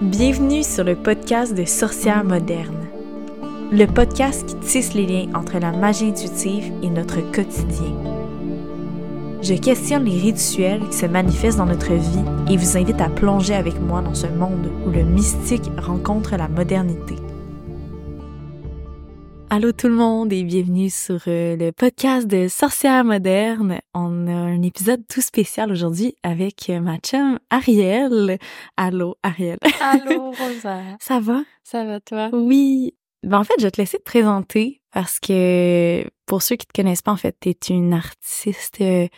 Bienvenue sur le podcast de Sorcières modernes. Le podcast qui tisse les liens entre la magie intuitive et notre quotidien. Je questionne les rituels qui se manifestent dans notre vie et vous invite à plonger avec moi dans ce monde où le mystique rencontre la modernité. Allô tout le monde et bienvenue sur euh, le podcast de Sorcières modernes. On a un épisode tout spécial aujourd'hui avec euh, ma chum Ariel. Allô Ariel. Allô Rosa. Ça va? Ça va toi? Oui. Ben, en fait, je vais te laisser te présenter parce que pour ceux qui te connaissent pas, en fait, t'es une artiste euh,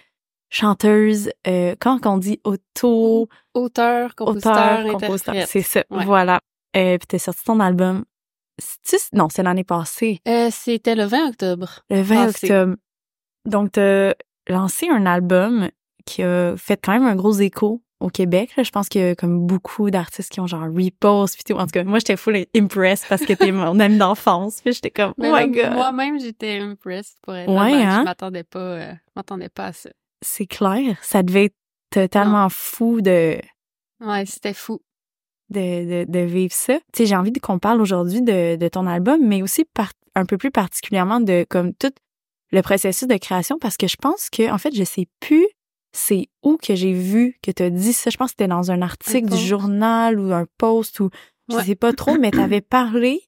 chanteuse, euh, quand on dit? Auto, Auteur, compositeur, auteur, compositeur, c'est ça, Ouais. voilà. Euh, puis t'as sorti ton album, non, c'est l'année passée, Euh, C'était le 20 octobre. le 20 Passé. octobre. Donc t'as lancé un album qui a fait quand même un gros écho au Québec. là. Je pense qu'il y a comme beaucoup d'artistes qui ont genre repost puis tout. En tout cas, moi j'étais full impressed parce que t'es mon ami d'enfance. Puis j'étais comme, oh my god. Moi-même, j'étais impressed pour être Ouais, hein? Je m'attendais pas, euh, je m'attendais pas à ça. C'est clair, ça devait être totalement fou de Ouais, c'était fou. De, de, de vivre ça. Tu sais, j'ai envie qu'on parle aujourd'hui de, de ton album, mais aussi par- un peu plus particulièrement de comme tout le processus de création, parce que je pense que, en fait, je sais plus c'est où que j'ai vu que tu as dit ça. Je pense que c'était dans un article du journal ou un post ou je Ouais. sais pas trop, mais tu avais parlé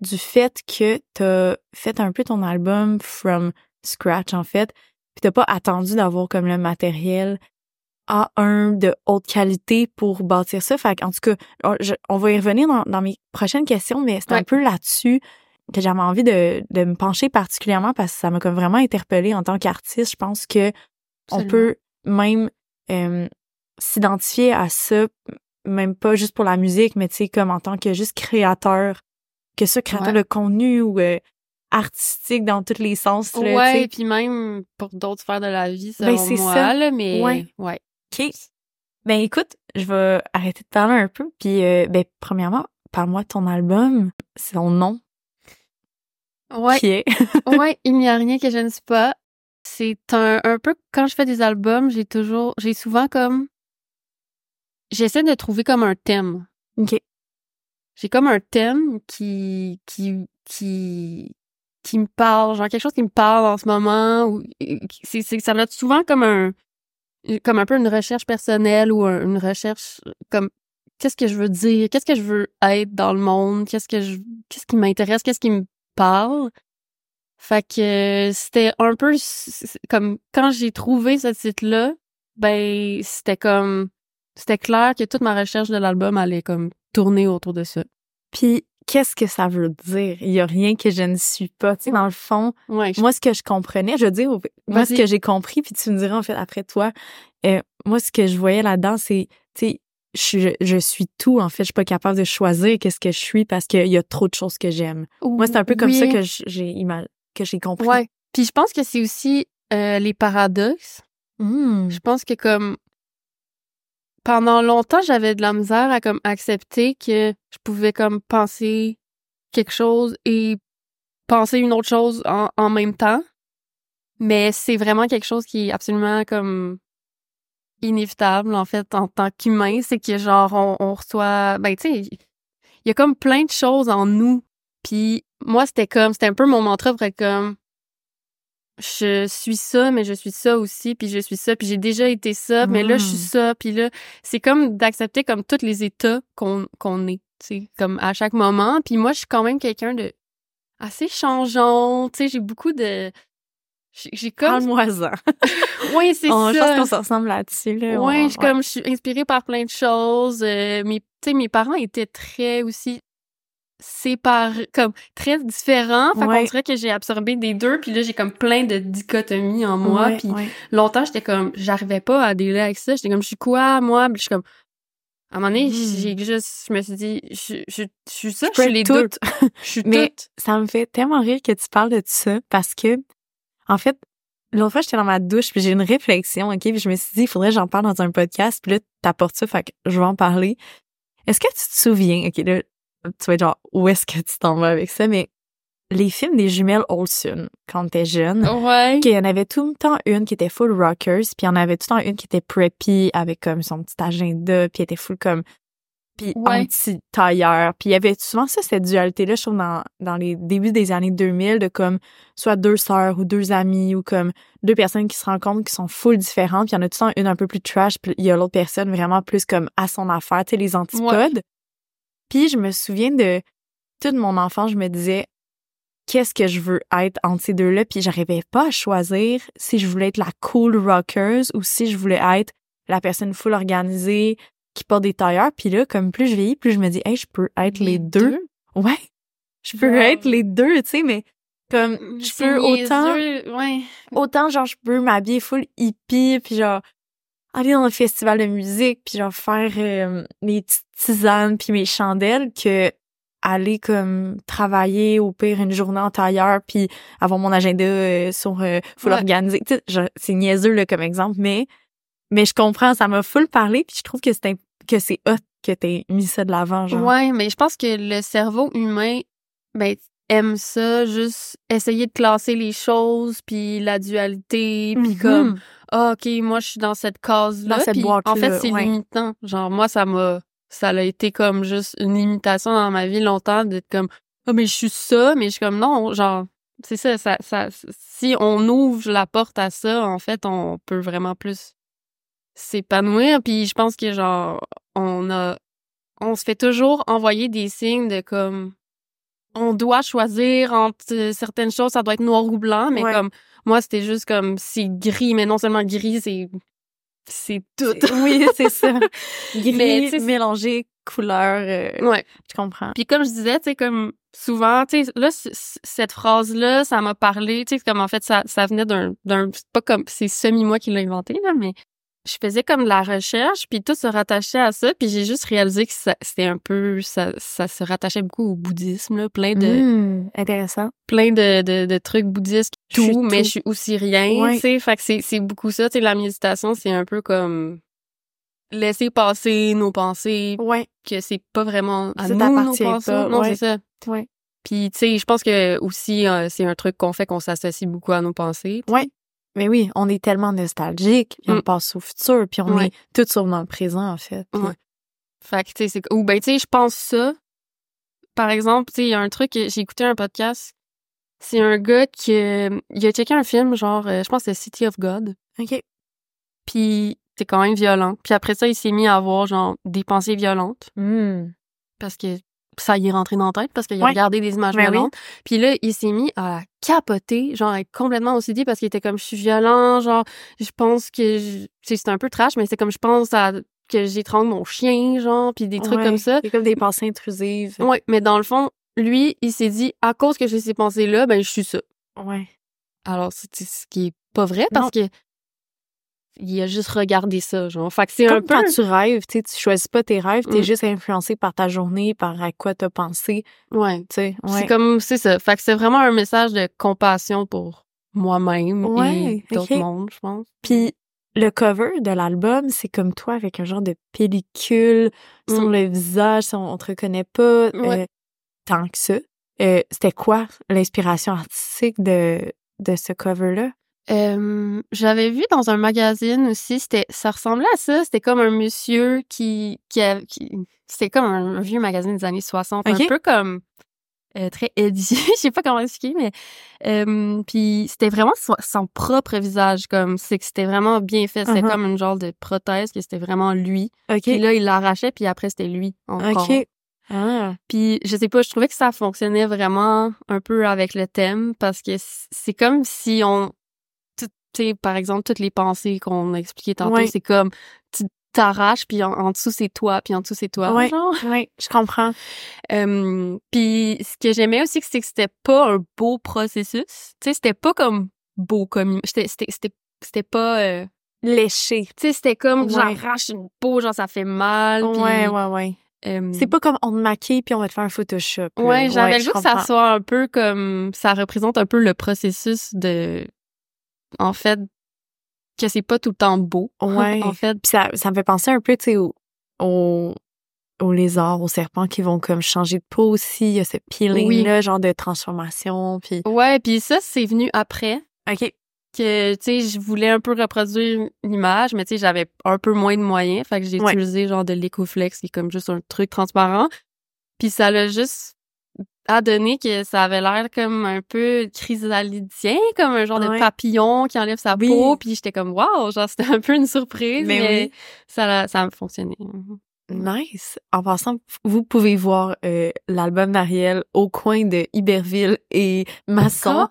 du fait que tu as fait un peu ton album from scratch, en fait, puis t'as pas attendu d'avoir comme le matériel A1 de haute qualité pour bâtir ça. Fait en tout cas, on, je- on va y revenir dans, dans mes prochaines questions, mais c'est un peu là-dessus que j'avais envie de, de me pencher particulièrement parce que ça m'a comme vraiment interpellée en tant qu'artiste. Je pense que on peut même euh, s'identifier à ça, même pas juste pour la musique, mais tu sais, comme en tant que juste créateur, que ce créateur Ouais. de contenu ou euh, artistique dans tous les sens. là, Ouais, et puis même pour d'autres sphères de la vie, Ben, selon c'est moi, ça. là, mais Ouais. ouais. OK. Ben écoute, je vais arrêter de parler un peu. Puis, euh, ben, premièrement, parle-moi de ton album, son nom, Ouais, qui est? ouais, il n'y a rien que je ne sais pas. C'est un, un peu quand je fais des albums, j'ai toujours, j'ai souvent comme, j'essaie de trouver comme un thème. OK. j'ai comme un thème qui qui qui qui me parle genre quelque chose qui me parle en ce moment ou c'est ça a souvent comme un comme un peu une recherche personnelle ou un- une recherche comme qu'est-ce que je veux dire? Qu'est-ce que je veux être dans le monde? Qu'est-ce que je qu'est-ce qui m'intéresse? Qu'est-ce qui me parle? Fait que c'était un peu comme quand j'ai trouvé ce titre là ben c'était comme c'était clair que toute ma recherche de l'album allait comme tourner autour de ça. Puis, qu'est-ce que ça veut dire? Il y a rien que je ne suis pas. Tu sais, dans le fond, Ouais, je- moi, ce que je comprenais, je veux dire, moi, ce que j'ai compris, puis tu me diras, en fait, après toi, euh, moi, ce que je voyais là-dedans, c'est, tu sais, je, suis- je suis tout, en fait. Je suis pas capable de choisir qu'est-ce que je suis parce qu'il y a trop de choses que j'aime. Moi, c'est un peu comme ça que j'ai que j'ai compris. Ouais. Puis je pense que c'est aussi euh, les paradoxes. Hmm. Je pense que comme pendant longtemps, j'avais de la misère à comme accepter que je pouvais comme penser quelque chose et penser une autre chose en, en même temps. Mais c'est vraiment quelque chose qui est absolument comme inévitable en fait en tant qu'humain, c'est que genre on, on reçoit ben tu sais il y a comme plein de choses en nous. Puis moi c'était comme c'était un peu mon mantra être comme je suis ça mais je suis ça aussi puis je suis ça puis j'ai déjà été ça mais là je suis Mm. ça puis là c'est comme d'accepter comme tous les états qu'on qu'on est, tu sais comme à chaque moment. Puis moi je suis quand même quelqu'un de assez changeant, tu sais j'ai beaucoup de j'ai comme Parle-moi-en. oui, c'est On- Je pense ça. qu'on se ressemble là-dessus. Là. Ouais, On- je, comme je suis inspirée par plein de choses. Euh, mes, tu sais, mes parents étaient très aussi séparés, comme très différents. Fait Ouais. qu'on dirait que j'ai absorbé des deux, puis là j'ai comme plein de dichotomies en moi. Ouais, puis ouais. longtemps j'étais comme, j'arrivais pas à dealer avec ça. J'étais comme, je suis quoi moi? Puis je suis comme, à un moment donné, Mm. j'ai juste, je me suis dit, je, je, je suis ça, Je suis les deux. Je suis Mais toute. ça me fait tellement rire que tu parles de ça parce que, en fait, l'autre fois, j'étais dans ma douche puis j'ai une réflexion, OK? Puis je me suis dit, il faudrait que j'en parle dans un podcast. Puis là, t'apportes ça, fait que je vais en parler. Est-ce que tu te souviens, OK, là, tu vas être genre, où est-ce que tu t'en vas avec ça? Mais les films des jumelles Olsen, quand t'es jeune, Ouais. qu'il y en avait tout le temps une qui était full rockers, puis il y en avait tout le temps une qui était preppy avec comme son petit agenda, puis elle était full comme puis Ouais. anti-tailleur. Puis il y avait souvent ça, cette dualité-là, je trouve, dans, dans les débuts des années 2000, de comme soit deux sœurs ou deux amis ou comme deux personnes qui se rencontrent qui sont full différentes. Puis il y en a tout le temps une un peu plus trash, puis il y a l'autre personne vraiment plus comme à son affaire, tu sais, les antipodes. Puis je me souviens de toute mon enfance, je me disais qu'est-ce que je veux être entre ces deux-là, puis j'arrivais pas à choisir si je voulais être la cool rockeuse ou si je voulais être la personne full organisée qui porte des tailleurs. Puis là, comme plus je vieillis, plus je me dis, hey, je peux être les, deux. Ouais, je peux être les deux, tu sais, mais comme je C'est peux autant, Ouais. autant genre je peux m'habiller full hippie, puis genre aller dans un festival de musique, puis genre faire euh, mes petites tisanes puis mes chandelles que aller comme travailler au pire une journée en tailleur puis avoir mon agenda euh, sur euh, full Ouais. organisé. C'est niaiseux là comme exemple, mais mais je comprends, ça m'a full parlé puis je trouve que c'est que c'est hot que t'aies mis ça de l'avant genre. Ouais, mais je pense que le cerveau humain, ben, aime ça, juste essayer de classer les choses, puis la dualité, puis Mhm. comme, ah, OK, moi, je suis dans cette case-là. En fait, c'est ouais. limitant. Genre, moi, ça m'a, ça a été comme juste une limitation dans ma vie longtemps d'être comme, ah, mais je suis ça, mais je suis comme, non, genre, c'est ça, ça, ça, si on ouvre la porte à ça, en fait, on peut vraiment plus s'épanouir. Puis je pense que, genre, on a, on se fait toujours envoyer des signes de comme, on doit choisir entre euh, certaines choses, ça doit être noir ou blanc, mais Ouais. comme, moi, c'était juste comme, c'est gris, mais non seulement gris, c'est, c'est tout. Oui, c'est ça. Gris, Mais, tu sais, c'est- mélangé, couleur, euh, Ouais. je comprends. Puis comme je disais, tu sais, comme souvent, tu sais, là, cette phrase-là, ça m'a parlé, tu sais, comme en fait, ça, ça venait d'un, d'un, c'est pas comme, c'est semi-moi qui l'a inventé, là, mais je faisais comme de la recherche, puis tout se rattachait à ça, puis j'ai juste réalisé que c'était un peu, ça, ça se rattachait beaucoup au bouddhisme, là, plein de, Hmm, intéressant. plein de, de, de trucs bouddhistes, Je suis tout, mais tout. je suis aussi rien, Ouais. tu sais, fait que c'est, beaucoup ça, tu sais, la méditation, c'est un peu comme laisser passer nos pensées, Ouais. que c'est pas vraiment à Ça nous, nos pensées. pas, Non, ouais. c'est ça. Ouais. Puis, tu sais, je pense que aussi, euh, c'est un truc qu'on fait qu'on s'associe beaucoup à nos pensées. Ouais. Mais oui, on est tellement nostalgique, puis on Mm. passe au futur, puis on Ouais. est tout sauf dans le présent, en fait. Puis- Ouais. Fait que, tu sais, c'est... Ou ben, tu sais, je pense ça. Par exemple, tu sais, il y a un truc, j'ai écouté un podcast. C'est un gars qui... euh, il a checké un film, genre, euh, je pense que c'est City of God. OK. Puis, c'est quand même violent. Puis après ça, il s'est mis à avoir, genre, des pensées violentes. Hmm. parce que ça y est rentré dans la tête parce qu'il a regardé des images Ben oui. violentes. Puis là, il s'est mis à capoter, genre à être complètement OCD parce qu'il était comme je suis violent, genre je pense que je- c'est un peu trash mais c'est comme je pense à que j'étrangle mon chien genre puis des trucs Ouais. comme ça. C'est comme des pensées intrusives. Ouais, mais dans le fond, lui, il s'est dit à cause que j'ai ces pensées là, ben je suis ça. Ouais. Alors c'est c'est ce qui est pas vrai parce Non. que il a juste regardé ça genre. Fait que c'est un peu quand tu rêves, tu sais, tu choisis pas tes rêves, t'es Mm. juste influencé par ta journée, par à quoi t'as pensé, ouais, tu sais. C'est Ouais. comme, c'est ça. Fait que c'est vraiment un message de compassion pour moi-même Ouais, et d'autres ok. mondes, je pense. Puis le cover de l'album, c'est comme toi avec un genre de pellicule sur Mm. le visage, si on, on te reconnaît pas Ouais. euh, tant que ça. Euh, C'était quoi l'inspiration artistique de, de ce cover-là? Euh, j'avais vu dans un magazine aussi, c'était, ça ressemblait à ça. C'était comme un monsieur qui, qui, a- qui c'était comme un, vieux magazine des années 60, Ok. un peu comme euh, très édifié, je sais pas comment expliquer, mais euh, puis c'était vraiment son, son propre visage, comme c'est que c'était vraiment bien fait. C'était Uh-huh. comme une genre de prothèse que c'était vraiment lui. OK. Puis là, il l'arrachait, puis après c'était lui encore. OK. Ah. Puis je sais pas, je trouvais que ça fonctionnait vraiment un peu avec le thème parce que c'est comme si on tu sais par exemple toutes les pensées qu'on a expliquées tantôt, c'est comme tu t'arraches puis en, en dessous c'est toi, puis en dessous c'est toi. Genre. Oui, je comprends. Euh, puis ce que j'aimais aussi c'est que c'était pas un beau processus. Tu sais c'était pas comme beau comme c'était pas euh, Léché. tu sais c'était comme Ouais. j'arrache une peau genre ça fait mal puis, Ouais, ouais, ouais. euh, C'est pas comme on te maquille puis on va te faire un Photoshop. Ouais, j'avais le goût que ça soit un peu comme ça représente un peu le processus de en fait que c'est pas tout le temps beau. Ouais. en fait, Puis ça, ça me fait penser un peu, tu sais, au, au- aux lézards, aux serpents qui vont comme changer de peau aussi. Il y a ce peeling-là, genre de transformation. Puis, ouais, puis ça c'est venu après. OK. que, tu sais, je voulais un peu reproduire l'image, mais tu sais, j'avais un peu moins de moyens. Fait que j'ai Ouais. utilisé genre de l'Ecoflex, qui est comme juste un truc transparent. Puis ça l'a juste à donner que ça avait l'air comme un peu chrysalidien, comme un genre de papillon qui enlève sa Oui. peau. Puis j'étais comme, wow, genre c'était un peu une surprise, Mais mais, oui. ça, a- ça a fonctionné. Nice. En passant, vous pouvez voir euh, l'album d'Ariel au coin de Iberville et Masson.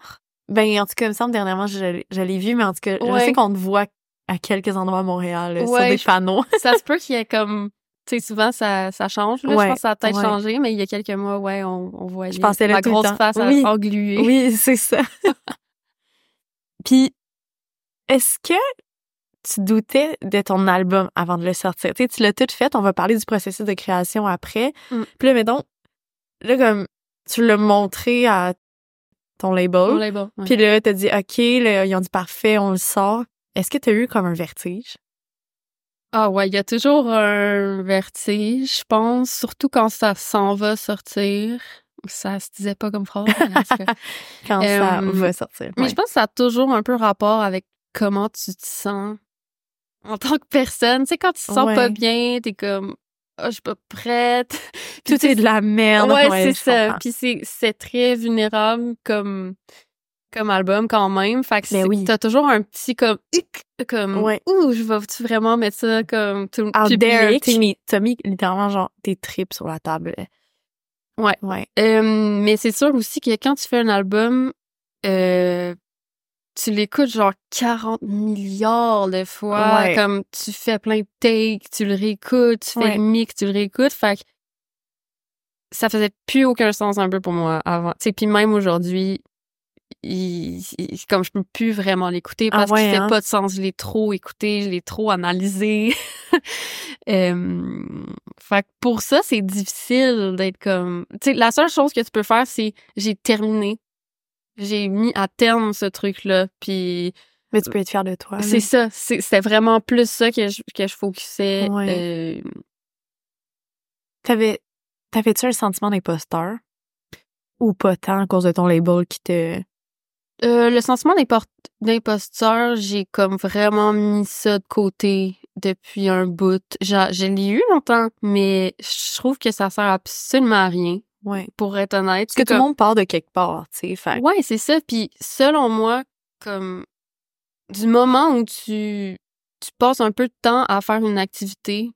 Ben, en tout cas, il me semble, dernièrement, je, l'ai- je l'ai vu, mais en tout cas, je sais qu'on te voit à quelques endroits à Montréal, euh, sur des je- panneaux. ça se peut qu'il y ait comme, tu sais, souvent ça, ça change. Là. Ouais, Je pense que ça a peut-être ouais. changé, mais il y a quelques mois, ouais, on, on voyait Je pensais ma grosse face Oui. engluée. Oui, c'est ça. Puis, est-ce que tu doutais de ton album avant de le sortir? Tu sais, tu l'as tout fait, on va parler du processus de création après. Mm. Puis là, mettons, là, comme, tu l'as montré à ton label. On l'est bon, ouais. Puis là, t'as dit, OK, là, ils ont dit parfait, on le sort. Est-ce que t'as eu comme un vertige? Ah ouais, il y a toujours un vertige, je pense, surtout quand ça s'en va sortir. Ça se disait pas comme phrase. Quand ça Euh, va sortir. Mais Ouais. je pense que ça a toujours un peu rapport avec comment tu te sens en tant que personne. Tu sais, quand tu te sens Ouais. pas bien, t'es comme, ah, je suis pas prête. Tout est de la merde. Ouais, Ouais, c'est ça. comprends. Puis c'est c'est très vulnérable comme comme album quand même. Fait que Ben oui. t'as toujours un petit comme comme Ouais. ouh, je vais-tu vraiment mettre ça comme tout Out public. t'as mis, mis littéralement genre tes tripes sur la table. Ouais. Ouais. Euh, mais c'est sûr aussi que quand tu fais un album, euh, tu l'écoutes genre 40 milliards de fois, Ouais. comme tu fais plein de takes, tu le réécoutes, tu fais Ouais. le mix, tu le réécoutes, fait que ça faisait plus aucun sens un peu pour moi avant. Tu puis même aujourd'hui, il, il- comme je peux plus vraiment l'écouter Ah parce ouais, qu'il fait hein? pas de sens. Je l'ai trop écouté, je l'ai trop analysé. Euh, fait que pour ça, c'est difficile d'être comme. Tu sais, la seule chose que tu peux faire, c'est j'ai terminé. J'ai mis à terme ce truc-là, puis Mais tu peux être fier de toi. c'est ça. c'est- C'était vraiment plus ça que je, que je focusais. Ouais. euh, T'avais, t'avais-tu un sentiment d'imposteur? Ou pas tant à cause de ton label qui te... Euh, le sentiment d'imposteur, j'ai comme vraiment mis ça de côté depuis un bout. J'a- Je l'ai eu longtemps, mais je trouve que ça sert absolument à rien, Ouais. pour être honnête. Parce que tout le monde part de quelque part, tu sais. Fait. Ouais, c'est ça. Puis selon moi, comme du moment où tu, tu passes un peu de temps à faire une activité,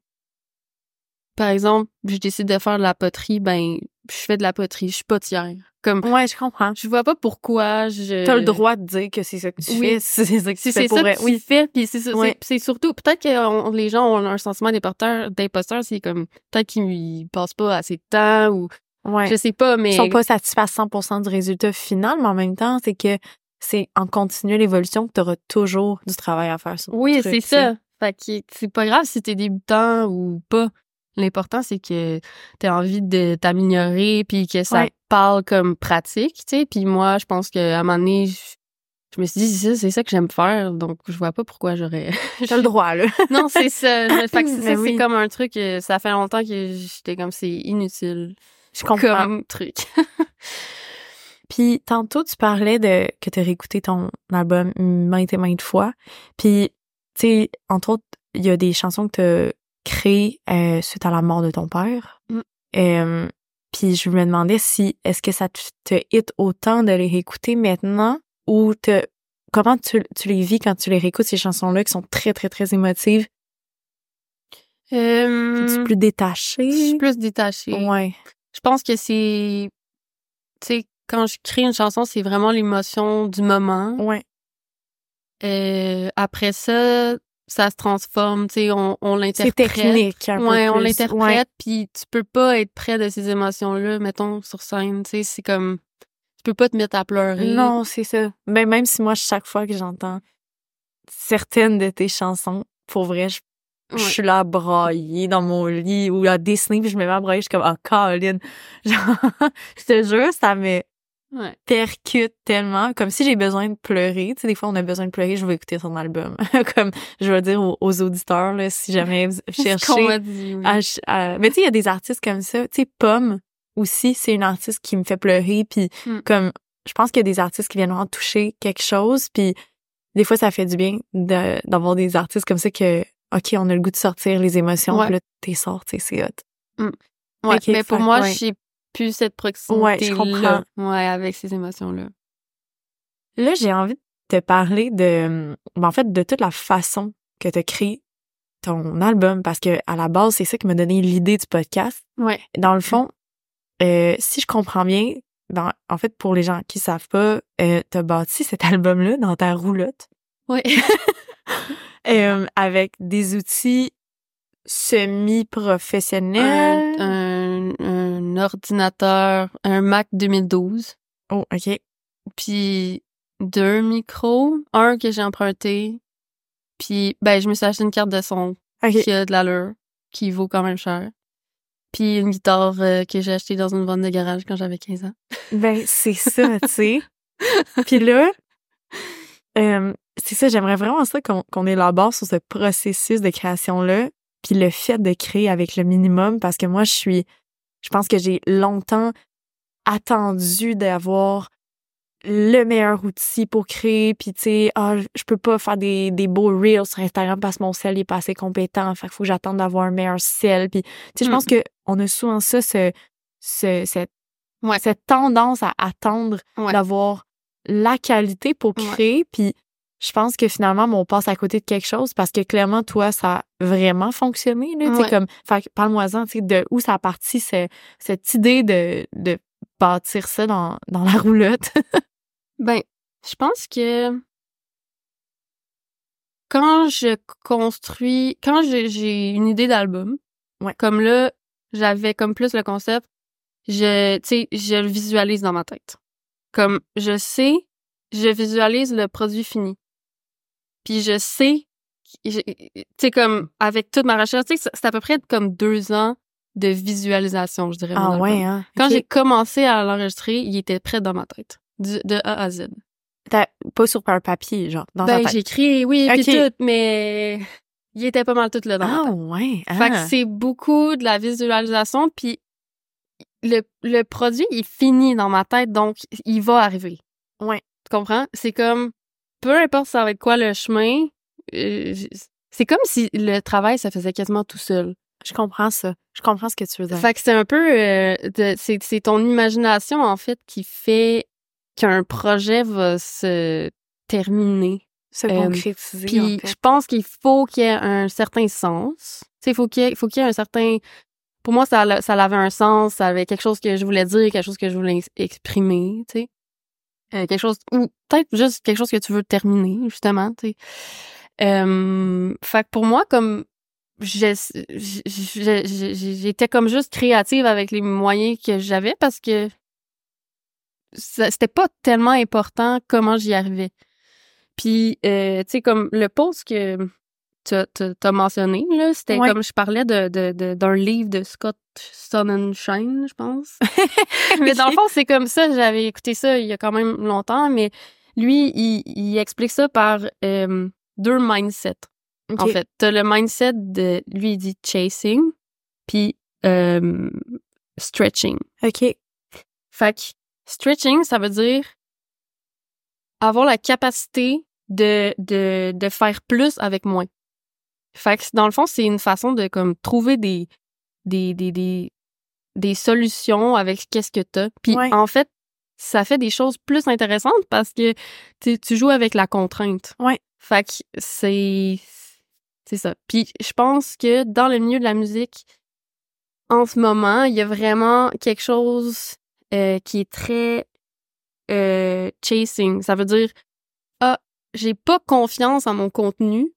par exemple, je décide de faire de la poterie, ben je fais de la poterie, je suis potière. Comme Ouais, je comprends. je vois pas pourquoi je T'as le droit de dire que c'est ça que tu Oui. fais, c'est ça que tu fais pour vrai. tu Oui. fais, puis c'est ça- Ouais. c'est- surtout peut-être que on- les gens ont un sentiment d'imposteur, d'imposteur, c'est comme peut-être qu'ils passent pas assez de temps ou Ouais. je sais pas, mais Ils sont pas satisfaits à 100% du résultat final, mais en même temps, c'est que c'est en continuelle évolution que t'auras toujours du travail à faire sur oui, c'est tu ça. Fait que c'est pas grave si t'es débutant ou pas. L'important c'est que t'aies envie de t'améliorer puis que ça Ouais. parle comme pratique, tu sais. Puis moi, je pense que à un moment donné, je, je me suis dit c'est ça, c'est ça que j'aime faire, donc je vois pas pourquoi j'aurais. T'as le droit, là. non, c'est ça. fait que ça, oui. c'est comme un truc. euh, Ça fait longtemps que j'étais comme c'est inutile. Je comprends. comme truc. Puis tantôt, tu parlais de que tu as réécouté ton album maintes et maintes fois. Puis, tu sais, entre autres, il y a des chansons que créées euh, suite à la mort de ton père. Mm. Euh, puis je me demandais si, est-ce que ça te, hit autant de les réécouter maintenant ou te, comment tu, tu les vis quand tu les réécoutes, ces chansons-là qui sont très, très, très émotives? Euh, Es-tu plus détaché? je suis plus détachée. Ouais. Je pense que c'est, tu sais, quand je crée une chanson, c'est vraiment l'émotion du moment. Ouais. Euh, après ça, ça se transforme, tu sais, on, on C'est l'interprète. technique, un Ouais, peu on l'interprète, puis tu peux pas être près de ces émotions-là, mettons, sur scène, tu sais, c'est comme, tu peux pas te mettre à pleurer. Non, c'est ça. Ben, même si moi, chaque fois que j'entends certaines de tes chansons, pour vrai, je, je suis là à brailler dans mon lit ou à dessiner, puis je me mets à brailler, je suis comme, ah, Colin. Genre, je te jure, ça me Ouais. percute tellement, comme si j'ai besoin de pleurer. Tu sais, des fois, on a besoin de pleurer, je vais écouter son album. comme, je vais dire aux, aux auditeurs, là, si jamais vous cherchez dit, oui. à ch- à- mais tu sais, il y a des artistes comme ça. Tu sais, Pomme aussi, c'est une artiste qui me fait pleurer. Puis Hmm. comme, je pense qu'il y a des artistes qui viennent vraiment toucher quelque chose. Puis des fois, ça fait du bien de- d'avoir des artistes comme ça que, OK, on a le goût de sortir les émotions, Ouais. puis là, t'es sort, tu sais, c'est hot. Ouais, Ok, mais pour fait- moi, ouais. j'ai plus cette proximité Ouais, je comprends. Ouais, avec ces émotions-là. Là, j'ai envie de te parler de, ben, en fait, de toute la façon que tu créé ton album, parce que à la base, c'est ça qui m'a donné l'idée du podcast. Ouais. Dans le fond, euh, si je comprends bien, ben, en fait, pour les gens qui savent pas, euh, t'as bâti cet album-là dans ta roulotte Ouais. euh, avec des outils semi-professionnels. un, un, un ordinateur, un Mac 2012, Oh, OK. puis deux micros, un que j'ai emprunté, puis ben je me suis acheté une carte de son qui a de l'allure, qui vaut quand même cher. Puis une guitare euh, que j'ai achetée dans une vente de garage quand j'avais 15 ans. Ben, c'est ça, tu sais. Puis là, euh, c'est ça, j'aimerais vraiment ça qu'on qu'on élabore sur ce processus de création-là, puis le fait de créer avec le minimum, parce que moi, je suis, je pense que j'ai longtemps attendu d'avoir le meilleur outil pour créer, puis tu sais, ah, je peux pas faire des, des beaux reels sur Instagram parce que mon sel est pas assez compétent, fait qu'il faut que j'attende d'avoir un meilleur sel, puis tu sais, je Mm. pense que on a souvent ça, ce, ce, cette Ouais. cette tendance à attendre Ouais. d'avoir la qualité pour créer. Puis je pense que finalement, on passe à côté de quelque chose parce que clairement, toi, ça a vraiment fonctionné. Là, Ouais. comme, parle-moi-en, de où ça a parti ce- cette idée de, de bâtir ça dans, dans la roulotte? Ben, je pense que quand je construis, quand j'ai- une idée d'album, Ouais. comme là, j'avais comme plus le concept, je, je le visualise dans ma tête. Comme je sais, je visualise le produit fini. Puis je sais, tu sais, comme avec toute ma recherche, c'est- à peu près comme deux ans de visualisation, je dirais. ah ouais, hein? Quand j'ai commencé à l'enregistrer, il était prêt dans ma tête, du- de A à Z. T'as- Pas sur un papier, genre, dans ta Ben, écrit, oui, puis Ok. tout, mais il était pas mal tout là dans ma Ah tête. ouais. Fait que ah. c'est beaucoup de la visualisation, puis le, le produit est fini dans ma tête, donc il va arriver. Ouais. Tu comprends? C'est comme, peu importe ça va être quoi le chemin, euh, c'est comme si le travail, ça faisait quasiment tout seul. Je comprends ça. Je comprends ce que tu veux dire. Fait que c'est un peu, euh, c'est ton imagination, en fait, qui fait qu'un projet va se terminer. Se euh, concrétiser. Puis en fait. je pense qu'il faut qu'il y ait un certain sens. Tu sais, il faut qu'il y ait, faut qu'il y ait un certain. Pour moi, ça, ça avait un sens, ça avait quelque chose que je voulais dire, quelque chose que je voulais ex- exprimer, tu sais. Euh, quelque chose ou peut-être juste quelque chose que tu veux terminer justement, tu sais. Euh, fait que pour moi, comme j'étais comme juste créative avec les moyens que j'avais parce que c'était pas tellement important comment j'y arrivais. Puis, euh, tu sais, comme le post que tu as mentionné, là, c'était Ouais. comme je parlais de, de, de- d'un livre de Scott Sonnenschein, je pense. mais dans le fond, c'est comme ça. J'avais écouté ça il y a quand même longtemps, mais lui, il, il explique ça par euh, deux mindsets. En fait, t'as le mindset de, lui, il dit chasing, puis euh, stretching. OK. Fait que stretching, ça veut dire avoir la capacité de, de, de faire plus avec moins. Fait que dans le fond, c'est une façon de comme trouver des des des des, des solutions avec qu'est-ce que t'as. Puis Ouais. en fait, ça fait des choses plus intéressantes parce que tu tu joues avec la contrainte. Ouais. Fait que c'est c'est ça. Puis je pense que dans le milieu de la musique en ce moment, il y a vraiment quelque chose euh, qui est très euh, chasing. Ça veut dire ah, j'ai pas confiance en mon contenu,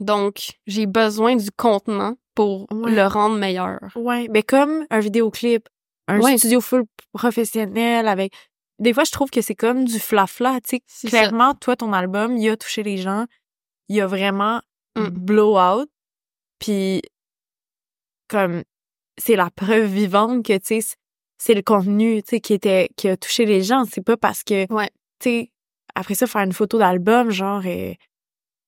donc j'ai besoin du contenant pour Ouais. le rendre meilleur. Ouais, mais comme un vidéoclip, un Ouais. studio full professionnel avec des fois je trouve que c'est comme du flafla, tu sais, ça. clairement toi ton album, il a touché les gens, il a vraiment Mm. blow out puis comme c'est la preuve vivante que tu sais c'est le contenu, tu sais qui était qui a touché les gens, c'est pas parce que Ouais. tu sais après ça faire une photo d'album genre euh,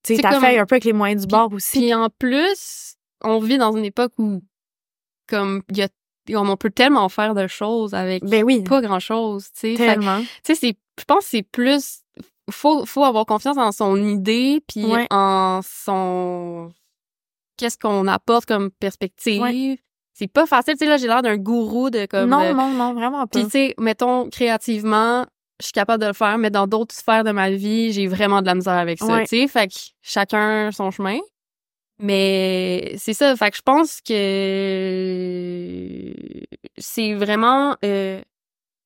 tu sais t'as fait un peu avec les moyens du bord aussi. Puis en plus, on vit dans une époque où comme il y a on peut tellement faire de choses avec ben oui, pas grand chose, tu sais. Tellement. tu sais, c'est, je pense que c'est plus faut faut avoir confiance en son idée puis Ouais. en son qu'est-ce qu'on apporte comme perspective. Ouais. C'est pas facile, tu sais là j'ai l'air d'un gourou de comme non, euh, non, non, vraiment pas. puis tu sais mettons créativement, je suis capable de le faire mais dans d'autres sphères de ma vie, j'ai vraiment de la misère avec ça, Ouais. tu sais, fait que chacun son chemin. Mais c'est ça, fait que je pense que c'est vraiment euh,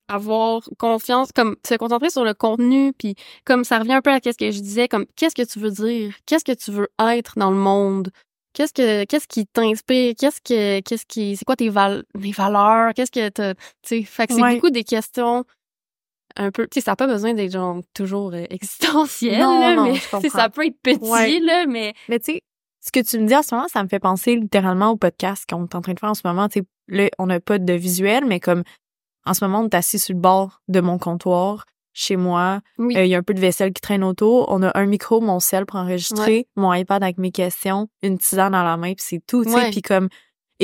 avoir confiance, comme se concentrer sur le contenu, puis comme ça revient un peu à ce que je disais, comme qu'est-ce que tu veux dire, qu'est-ce que tu veux être dans le monde, qu'est-ce que qu'est-ce qui t'inspire, qu'est-ce que qu'est-ce qui, c'est quoi tes val tes valeurs, qu'est-ce que t'as- tu sais, fait que c'est Ouais. beaucoup des questions un peu, tu sais, ça n'a pas besoin d'être genre toujours euh, existentiel, Non, là, non, mais je ça peut être petit Ouais. là, mais Mais tu sais, ce que tu me dis en ce moment, ça me fait penser littéralement au podcast qu'on est en train de faire en ce moment. Tu sais, là, on n'a pas de visuel, mais comme en ce moment, on est assis sur le bord de mon comptoir, chez moi. oui, Euh, Il y a un peu de vaisselle qui traîne autour. On a un micro, mon sel pour enregistrer, mon iPad avec mes questions, une tisane dans la main, puis c'est tout. Tu sais, Ouais. puis comme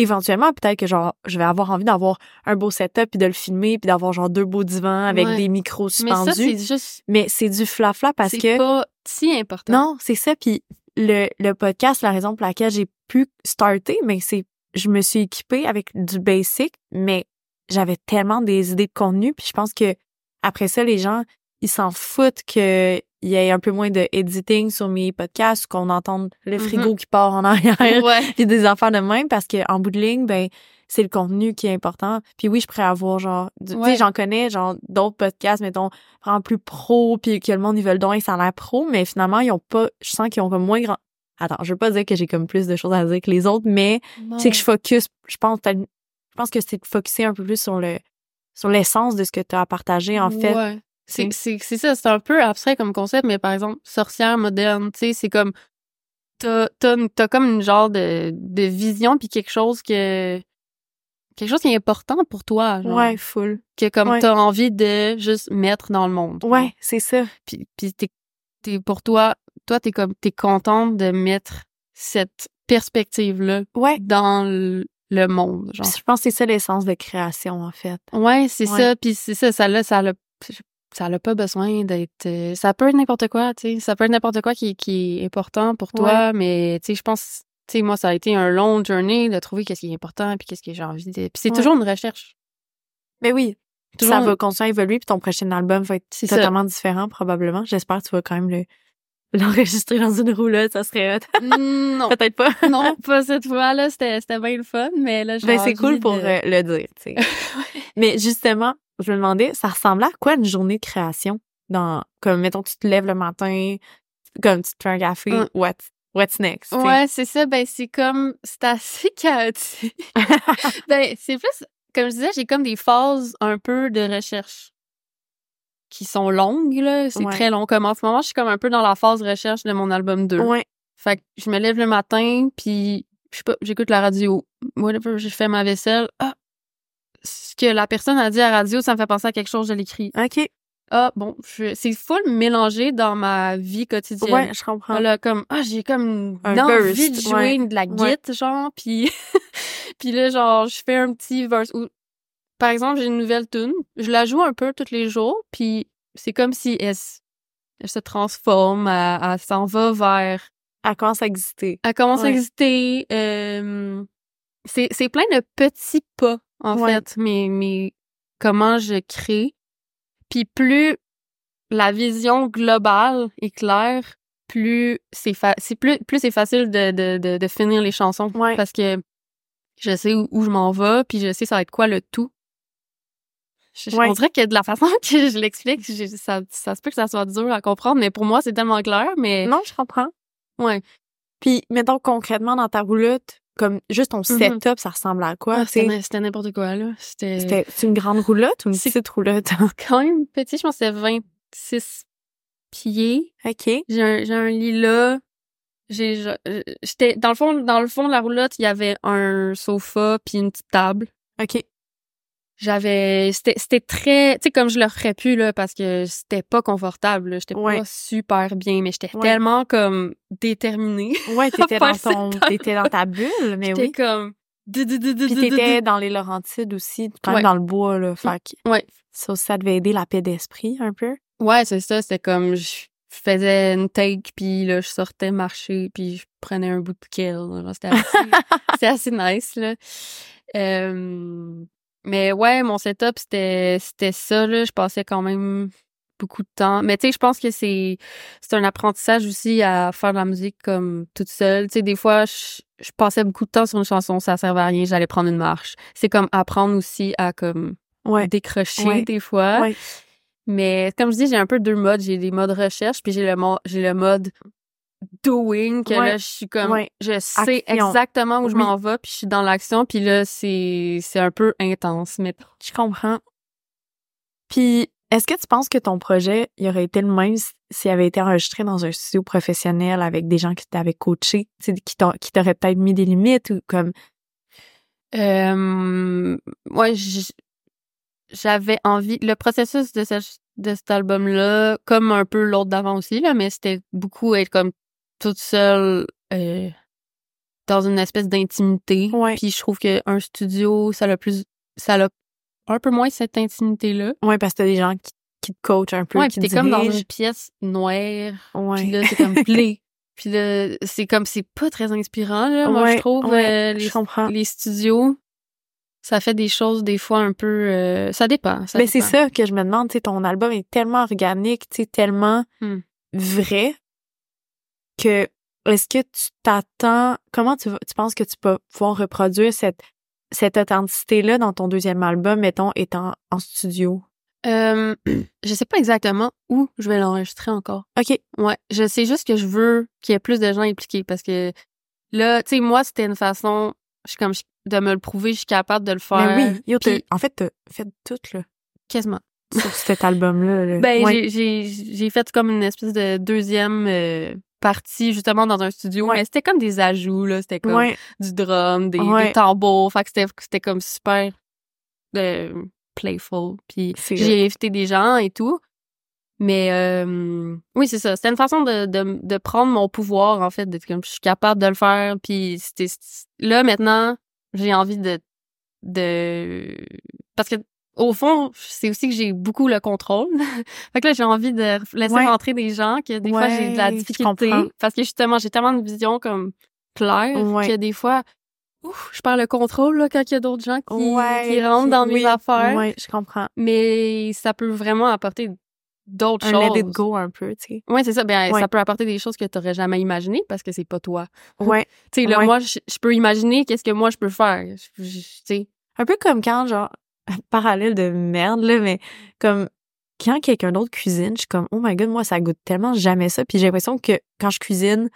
éventuellement, peut-être que genre, je vais avoir envie d'avoir un beau setup, puis de le filmer, puis d'avoir genre deux beaux divans avec Ouais. des micros mais suspendus. c'est juste Mais c'est du flafla parce c'est que pas si important. non, c'est ça. Puis le, le podcast, la raison pour laquelle j'ai pu starter, mais c'est je me suis équipée avec du basic, mais j'avais tellement des idées de contenu. Puis je pense que après ça, les gens, ils s'en foutent que il y ait un peu moins de editing sur mes podcasts, qu'on entende le frigo qui part en arrière, Ouais. puis des affaires de même, parce que en bout de ligne, ben c'est le contenu qui est important. Puis oui, je pourrais avoir genre, tu Ouais. sais, j'en connais genre d'autres podcasts, mettons vraiment plus pro, puis que le monde ils veulent donc ça a l'air pro, mais finalement ils ont pas, je sens qu'ils ont comme moins grand. Attends, je veux pas dire que j'ai comme plus de choses à dire que les autres, mais c'est que je focus. Je pense, je pense que c'est de focuser un peu plus sur le sur l'essence de ce que tu as à partager en fait. Ouais. C'est, Tu c'est, c'est ça, c'est un peu abstrait comme concept, mais par exemple, sorcière moderne, tu sais, c'est comme, t'as, t'as, t'as comme une genre de, de vision puis quelque chose que, quelque chose qui est important pour toi, genre, Ouais, full. que comme Ouais. t'as envie de juste mettre dans le monde. Ouais, c'est ça. Puis, puis t'es, t'es, pour toi, toi, t'es comme, t'es contente de mettre cette perspective-là Ouais. dans le, le monde, genre. Je pense que c'est ça l'essence de création en fait. Ouais, c'est Ouais. ça. Puis c'est ça, ça là, ça l'a, ça l'a pas besoin d'être. euh, ça peut être n'importe quoi, tu sais. Ça peut être n'importe quoi qui, qui est important pour toi, mais tu sais, je pense, tu sais, moi, ça a été un long journey de trouver qu'est-ce qui est important puis qu'est-ce que j'ai envie de. Puis c'est Ouais. toujours une recherche. Mais oui, Toujours ça va continuer à évoluer puis ton prochain album va être ça. totalement différent probablement. J'espère que tu vas quand même le l'enregistrer dans une roulotte, ça serait hot. non, Peut-être pas. non, pas cette fois-là. C'était, c'était bien le fun, mais là, j'ai Ben, c'est cool pour euh, le dire, tu sais. Mais justement, je me demandais, ça ressemblait à quoi une journée de création? Dans, comme, mettons, tu te lèves le matin, comme tu te fais un café, Hum. what, what's next? Ouais, c'est ça. Ben, c'est comme, c'est assez chaotique. ben, c'est plus, comme je disais, j'ai comme des phases un peu de recherche qui sont longues, là. C'est Ouais. très long. Comme en ce moment, je suis comme un peu dans la phase recherche de mon album 2. Ouais, Fait que je me lève le matin, puis je sais pas, j'écoute la radio. Whatever, j'ai fait ma vaisselle. Ah! Ce que la personne a dit à la radio, ça me fait penser à quelque chose, je l'écris. ok. Ah, bon, c'est full mélangé dans ma vie quotidienne. Ouais, je comprends. Voilà, comme ah j'ai comme Un une envie de jouer ouais. de la Ouais. guitare genre puis puis là genre je fais un petit verse ou par exemple j'ai une nouvelle tune je la joue un peu tous les jours puis c'est comme si elle, se transforme elle, elle s'en va vers Elle commence à exister. elle commence à Ouais. exister euh, c'est plein de petits pas en Ouais. fait mais mais comment je crée puis plus la vision globale est claire, plus c'est fa- plus plus c'est facile de, de, de, de finir les chansons Ouais. parce que je sais où, où je m'en vais puis je sais ça va être quoi le tout. Je- Ouais. On dirait que de la façon que je l'explique, ça, ça se peut que ça soit dur à comprendre, mais pour moi c'est tellement clair. Mais Non, je comprends. ouais, Puis, mettons concrètement dans ta roulotte, comme juste ton Mhm. setup, ça ressemble à quoi? Ah, c'était n'importe quoi là. C'était une grande roulotte ou une petite roulotte? quand même petit, je pense que c'était 26 pieds. OK. J'ai un, un lit là. Euh, j'étais, dans le fond, dans le fond de la roulotte, il y avait un sofa puis une petite table. OK. J'avais, c'était, c'était très, tu sais, comme je le ferais plus, là, parce que c'était pas confortable. J'étais Ouais. pas super bien, mais j'étais Ouais. tellement, comme, déterminée. Ouais, t'étais dans ton, t'étais dans ta bulle, mais oui. comme, Puis t'étais dans les Laurentides aussi, quand même dans le bois, là. Fait que Ouais. ça ça devait aider la paix d'esprit un peu. Ouais, c'est ça. C'était comme je faisais une take, puis là, je sortais marcher, puis je prenais un bout de kill. C'était assez, c'était assez nice, là. Euh, mais ouais, mon setup, c'était, c'était ça, là. Je passais quand même beaucoup de temps. Mais tu sais, je pense que c'est c'est un apprentissage aussi à faire de la musique comme toute seule. Tu sais, des fois, je, je, passais beaucoup de temps sur une chanson, ça servait à rien, j'allais prendre une marche. C'est comme apprendre aussi à comme ouais. décrocher Ouais. des fois. Ouais. Mais comme je dis, j'ai un peu deux modes. J'ai des modes recherche, puis j'ai le mo- j'ai le mode doing que Ouais. là je suis comme Ouais. je sais Action. exactement où je m'en vais puis je suis dans l'action puis là c'est c'est un peu intense mais Je comprends. Puis, est-ce que tu penses que ton projet, il aurait été le même s'il avait été enregistré dans un studio professionnel avec des gens qui t'avaient coaché, qui t'ont- qui t'auraient peut-être mis des limites ou comme... Euh, ouais, j'avais envie. Le processus de, ce- de cet album-là, comme un peu l'autre d'avant aussi, là, mais c'était beaucoup être comme toute seule euh, dans une espèce d'intimité. Ouais. Puis je trouve qu'un studio, ça l'a plus. ça l'a un peu moins cette intimité-là. Ouais, parce que t'as des gens qui, qui te coachent un peu, qui puis te t'es comme dans une pièce noire. Ouais. Puis là, c'est comme play. Puis là, c'est comme, c'est pas très inspirant, là, moi, je trouve, ouais, euh, les je comprends. les studios, ça fait des choses des fois un peu. euh, ça dépend. Ça Mais c'est dépend. ça que je me demande, tu sais, ton album est tellement organique, tu sais, tellement Hmm. vrai que est-ce que tu t'attends, comment tu, tu penses que tu peux pouvoir reproduire cette, cette authenticité-là dans ton deuxième album, mettons, étant en studio? Euh, je sais pas exactement où je vais l'enregistrer encore. OK. Ouais, je sais juste que je veux qu'il y ait plus de gens impliqués parce que là, tu sais, moi, c'était une façon, je suis comme je- de me le prouver, je suis capable de le faire. Mais oui, yo, puis- en fait, t'as fait tout, là, Quasiment. sur cet album-là. là. Ben, Ouais. j'ai- j'ai j'ai fait comme une espèce de deuxième euh, partie justement dans un studio, Ouais. mais c'était comme des ajouts là, c'était comme Ouais. du drum, des, Ouais. des tambours, fait que c'était c'était comme super euh, playful. Puis j'ai invité des gens et tout. Mais euh, oui, c'est ça. C'était une façon de, de, de prendre mon pouvoir, en fait, d'être comme je suis capable de le faire. Puis c'était là maintenant, j'ai envie de de parce que au fond, c'est aussi que j'ai beaucoup le contrôle. fait que là, j'ai envie de laisser Ouais. rentrer des gens que des fois j'ai de la difficulté parce que justement, j'ai tellement de vision comme claire Ouais. que des fois ouf, je perds le contrôle là, quand il y a d'autres gens qui, rentrent dans oui, mes affaires. Ouais, je comprends. Mais ça peut vraiment apporter d'autres Un choses. let it go un peu, tu sais. Ouais, c'est ça. Ben, Ouais. ça peut apporter des choses que tu jamais imaginées parce que c'est pas toi. Ouais. Tu sais, là, Ouais. moi, je je peux imaginer qu'est-ce que moi je peux faire. Tu sais. Un peu comme quand, genre, parallèle de merde, là, mais comme quand quelqu'un d'autre cuisine, je suis comme, oh my god, moi, ça goûte tellement jamais ça. Puis j'ai l'impression que quand je cuisine,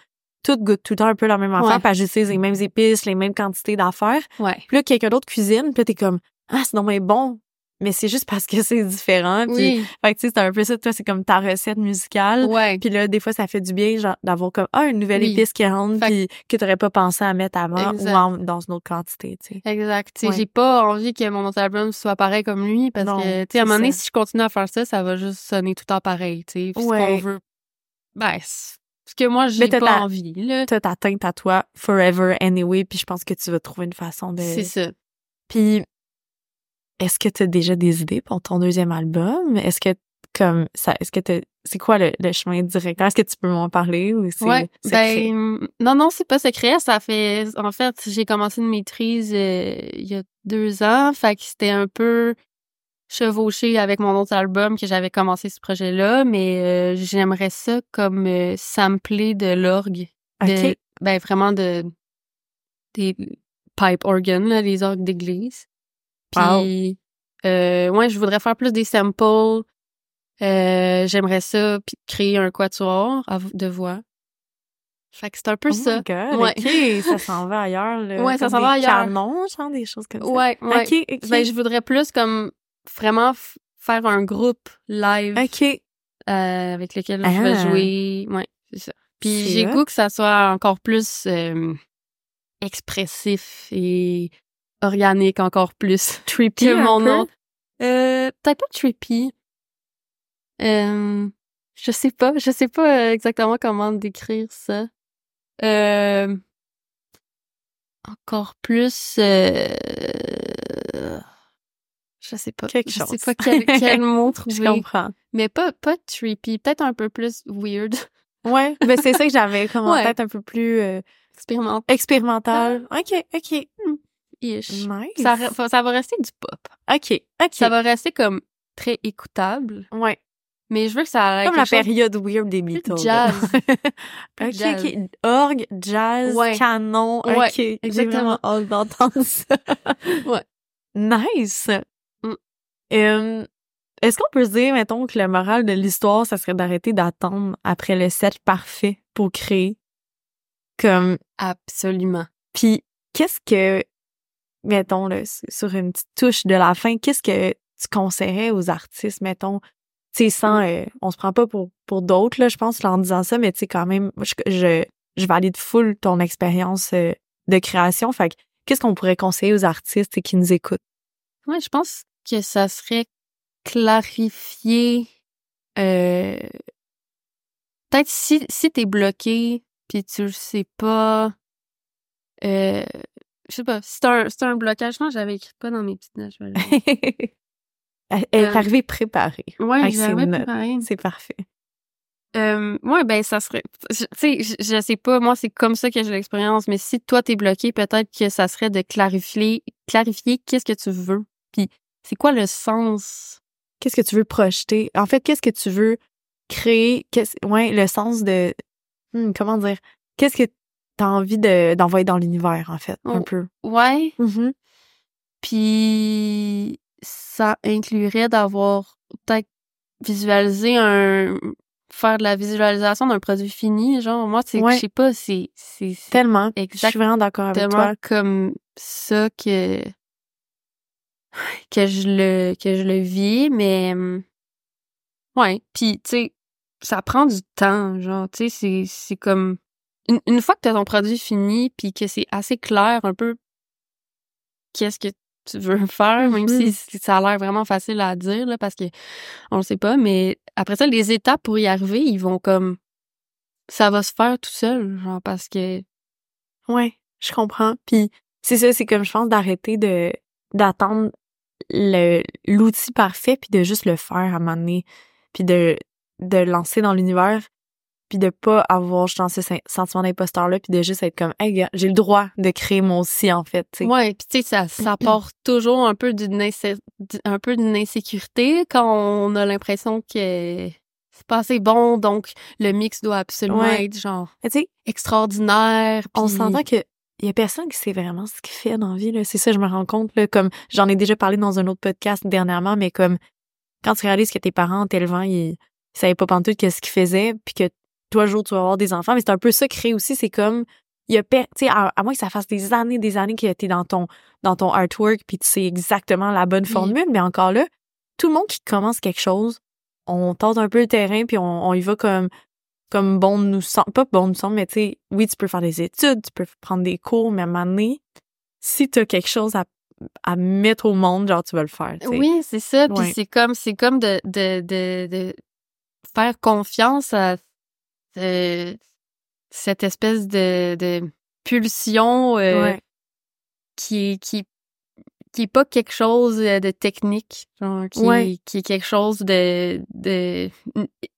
tout goûte tout le temps un peu la même affaire, que j'utilise les mêmes épices, les mêmes quantités d'affaires. Ouais. Puis là, quelqu'un d'autre cuisine, puis là, t'es comme, ah, c'est non mais bon. Mais c'est juste parce que c'est différent. Puis, Oui. fait que, tu sais, c'est un peu ça, toi, c'est comme ta recette musicale. Ouais. Puis là, des fois, ça fait du bien, genre, d'avoir comme, ah, une nouvelle Oui. épice qui rentre, Fait puis que t'aurais pas pensé à mettre avant Exact. ou en- dans une autre quantité, tu sais. Exact. Ouais. j'ai pas envie que mon autre album soit pareil comme lui parce Non, que, tu sais, à un moment donné, si je continue à faire ça, ça va juste sonner tout le temps pareil, tu sais. Puis ce Ouais. qu'on veut. Ben, c'est- ce que moi, j'ai pas ta- envie, là. T'as ta teinte à toi forever anyway, puis je pense que tu vas trouver une façon de... C'est ça. Puis, est-ce que t'as déjà des idées pour ton deuxième album? Est-ce que, comme, ça, est-ce que c'est quoi le, le chemin directeur? Est-ce que tu peux m'en parler ou c'est Ouais, secret? ben non non c'est pas secret, ça fait en fait j'ai commencé une maîtrise euh, il y a deux ans, fait que c'était un peu chevauché avec mon autre album que j'avais commencé ce projet-là, mais euh, j'aimerais ça comme euh, sampler de l'orgue, de- OK. ben vraiment de des pipe organs là, les orgues d'église. Puis euh, ouais, je voudrais faire plus des samples. Euh, j'aimerais ça puis créer un quatuor de voix. Fait que c'est un peu Oh ça. my God, Ouais. OK, ça s'en va ailleurs, là. Ouais, ça s'en va des ailleurs. canons, genre, des choses comme ça. Ouais, ouais. OK, OK. Ben, je voudrais plus comme vraiment faire un groupe live OK. euh, avec lequel je vais Ah. jouer. Ouais, c'est ça. Puis j'ai goût que ça soit encore plus euh, expressif et organique encore plus Trippy que mon nom. Euh, peut-être pas trippy. Euh, je sais pas, je sais pas euh, exactement comment décrire ça. Euh, encore plus. euh, Je sais pas. Quelque je chose. sais pas quel, quel mot Je trouver. comprends. Mais pas, pas trippy. Peut-être un peu plus weird. Ouais, ben c'est ça que j'avais comme en Ouais. tête un peu plus euh, Expérimental. expérimental. OK, OK. Ish. Nice. Ça, va rester du pop. OK, OK. Ça va rester comme très écoutable. Ouais. Mais je veux que ça ait Comme la chose- période weird des Beatles. jazz. OK, Jazz. OK. Orgue, jazz, Ouais. canon. Ouais, OK. J'ai exactement. vraiment hâte d'entendre ça. Ouais. Nice. Mm. Est-ce qu'on peut se dire, mettons, que le moral de l'histoire, ça serait d'arrêter d'attendre après le set parfait pour créer? Comme, Absolument. puis qu'est-ce que, mettons, là, sur une petite touche de la fin, qu'est-ce que tu conseillerais aux artistes, mettons, tu sais, sans, euh, on se prend pas pour, pour d'autres, là, je pense, là, en disant ça, mais tu sais, quand même, je, je, je valide full ton expérience euh, de création. Fait que, qu'est-ce qu'on pourrait conseiller aux artistes qui nous écoutent? Ouais, je pense que ça serait clarifier euh, peut-être si si t'es bloqué puis tu le sais pas euh, je sais pas c'est un un blocage non j'avais écrit pas dans mes petites notes Elle est Euh, arrivée préparée. ouais Avec ses j'avais notes. préparé. C'est parfait. Euh, ouais, ben ça serait. Tu sais, je, je sais pas, moi c'est comme ça que j'ai l'expérience, mais si toi t'es bloqué, peut-être que ça serait de clarifier, clarifier qu'est-ce que tu veux, puis c'est quoi le sens? Qu'est-ce que tu veux projeter? En fait, qu'est-ce que tu veux créer? Qu'est-ce, ouais, le sens de, hmm, comment dire? Qu'est-ce que t'as envie de, d'envoyer dans l'univers, en fait, un Oh. peu? Ouais, Mhm. puis ça inclurait d'avoir peut-être visualisé un faire de la visualisation d'un produit fini, genre moi c'est Ouais. je sais pas, c'est c'est Tellement. Je Exact- suis vraiment d'accord avec toi. comme ça que que je le que je le vis mais ouais puis tu sais ça prend du temps genre tu sais c'est c'est comme une, une fois que tu as ton produit fini puis que c'est assez clair un peu qu'est-ce que tu veux faire même Mhm. si, si ça a l'air vraiment facile à dire là parce que on le sait pas mais après ça les étapes pour y arriver ils vont comme ça va se faire tout seul genre parce que Ouais, je comprends. Puis c'est ça, c'est comme je pense d'arrêter de d'attendre le l'outil parfait puis de juste le faire à un moment donné, puis de de lancer dans l'univers puis de pas avoir justement ce sen- sentiment d'imposteur là puis de juste être comme hey j'ai le droit de créer moi aussi en fait, tu sais. Ouais, puis tu sais ça ça part toujours un peu d'une un peu d'une insécurité quand on a l'impression que c'est pas assez bon donc le mix doit absolument Ouais. être genre extraordinaire. on s'entend que il y a personne qui sait vraiment ce qu'il fait dans la vie là, c'est ça je me rends compte là comme j'en ai déjà parlé dans un autre podcast dernièrement mais comme quand tu réalises que tes parents en t'élevant ils, ils savaient pas pantoute qu'est-ce qu'ils faisaient puis que toi jour tu vas avoir des enfants mais c'est un peu ça créer aussi c'est comme il y a tu sais à, à moins que ça fasse des années des années que t'es dans ton dans ton artwork puis tu sais exactement la bonne formule mais encore là tout le monde qui commence quelque chose on tente un peu le terrain puis on, on y va comme comme bon nous semble pas bon nous semble mais tu sais oui tu peux faire des études tu peux prendre des cours mais à un moment donné si t'as quelque chose à à mettre au monde genre tu vas le faire. Oui, c'est ça. Puis Ouais. c'est comme c'est comme de, de, de, de faire confiance à euh, cette espèce de, de pulsion euh, Ouais. qui qui qui est pas quelque chose euh, de technique, genre, qui, Ouais. qui est quelque chose de, de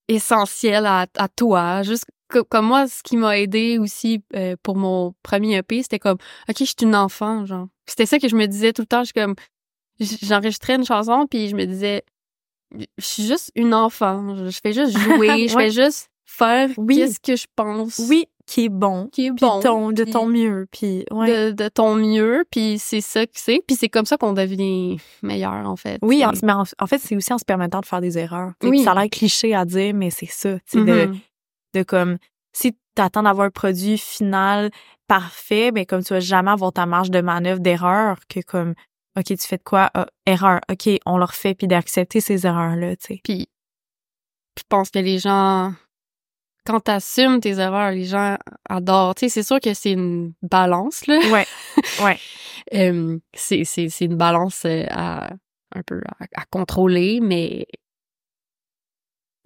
essentiel à, à toi. Juste co- comme moi, ce qui m'a aidé aussi euh, pour mon premier EP, c'était comme, ok, je suis une enfant, genre. C'était ça que je me disais tout le temps. Je comme, j'enregistrais une chanson puis je me disais, je suis juste une enfant. Je je fais juste jouer, je Ouais. fais juste faire Oui. qu'est-ce que je pense. oui qui est bon qui est bon. ton, de ton mieux puis ouais de, de ton mieux, puis c'est ça que c'est, puis c'est comme ça qu'on devient meilleur en fait. oui en, C'est- mais en, en fait c'est aussi en se permettant de faire des erreurs. Oui. Ça a l'air cliché à dire mais c'est ça sais, de Mhm. de comme si t'attends d'avoir un produit final parfait mais comme tu vas jamais avoir ta marge de manœuvre d'erreur que comme ok tu fais de quoi? Ah, erreur ok on le refait puis d'accepter ces erreurs là tu sais Puis je pense que les gens, quand t'assumes tes erreurs, les gens adorent. Tu sais, c'est sûr que c'est une balance là. ouais ouais Euh, c'est c'est c'est une balance euh, à un peu à, à contrôler, mais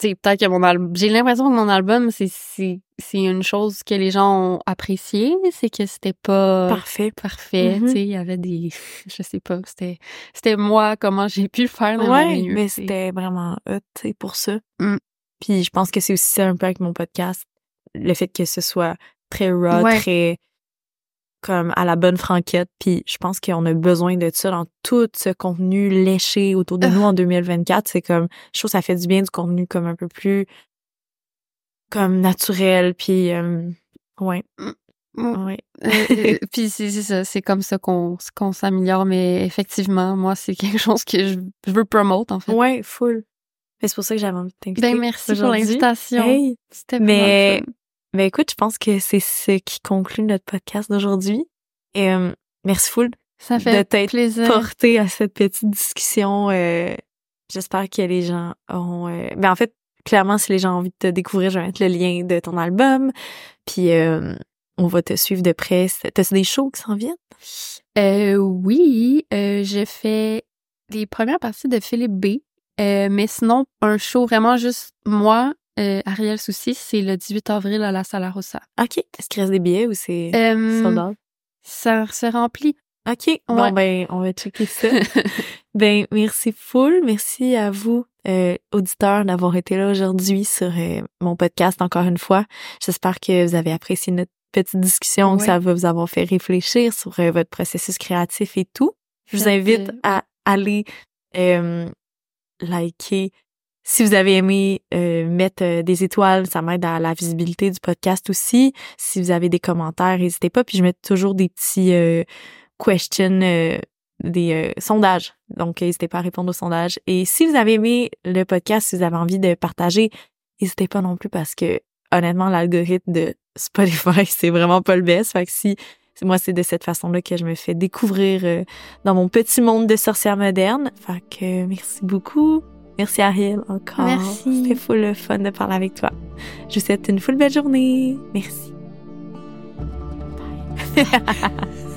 tu sais, peut-être que mon album, j'ai l'impression que mon album, c'est, c'est, c'est une chose que les gens ont appréciée, c'est que c'était pas Parfait. parfait, Mhm. tu sais, il y avait des, je sais pas, c'était, c'était moi, comment j'ai pu le faire dans mon Ouais, milieu, mais tu c'était vraiment hot, tu sais, pour ça. Mm. Puis je pense que c'est aussi ça un peu avec mon podcast, le fait que ce soit très raw, Ouais. très comme à la bonne franquette. Puis je pense qu'on a besoin de ça dans tout ce contenu léché autour de nous en 2024. C'est comme, je trouve que ça fait du bien du contenu comme un peu plus comme naturel. Puis euh, ouais, Mm. ouais. Euh, puis c'est c'est ça, c'est comme ça qu'on qu'on s'améliore, mais effectivement, moi, c'est quelque chose que je, je veux promote, en fait. Ouais, full. Mais C'est pour ça que j'avais envie de t'inviter. Ben, merci pour l'invitation. Hey, C'était Mais, ben écoute, je pense que c'est ce qui conclut notre podcast d'aujourd'hui. Et euh, merci full Ça de t'être porté à cette petite discussion. euh, J'espère que les gens ont... euh, Ben en fait, clairement, si les gens ont envie de te découvrir, je vais mettre le lien de ton album. Puis on va te suivre de près. T'as des shows qui s'en viennent? Euh, oui, euh, je fais les premières parties de Philippe B. Euh, mais sinon, un show vraiment juste moi, euh, Ariel Souci, c'est le 18 avril à la Sala Rossa. OK. Est-ce qu'il reste des billets ou c'est Euh, ça se remplit. OK. Bon, ben, on va checker ça. ben, merci full. Merci à vous, euh, auditeurs, d'avoir été là aujourd'hui sur euh, mon podcast encore une fois. J'espère que vous avez apprécié notre petite discussion, que ça va vous avoir fait réfléchir sur euh, votre processus créatif et tout. Je vous invite à aller euh, liker. Si vous avez aimé euh, mettre euh, des étoiles, ça m'aide à la visibilité du podcast aussi. Si vous avez des commentaires, n'hésitez pas. Puis je mets toujours des petits euh, questions, euh, des euh, sondages. Donc n'hésitez pas à répondre aux sondages. Et si vous avez aimé le podcast, si vous avez envie de partager, n'hésitez pas non plus parce que honnêtement, l'algorithme de Spotify, c'est vraiment pas le best. Fait que si moi, c'est de cette façon-là que je me fais découvrir euh, dans mon petit monde de sorcière moderne. Fait que merci beaucoup. Merci Ariel encore. Merci. C'était full le fun de parler avec toi. Je vous souhaite une full belle journée. Merci. Bye.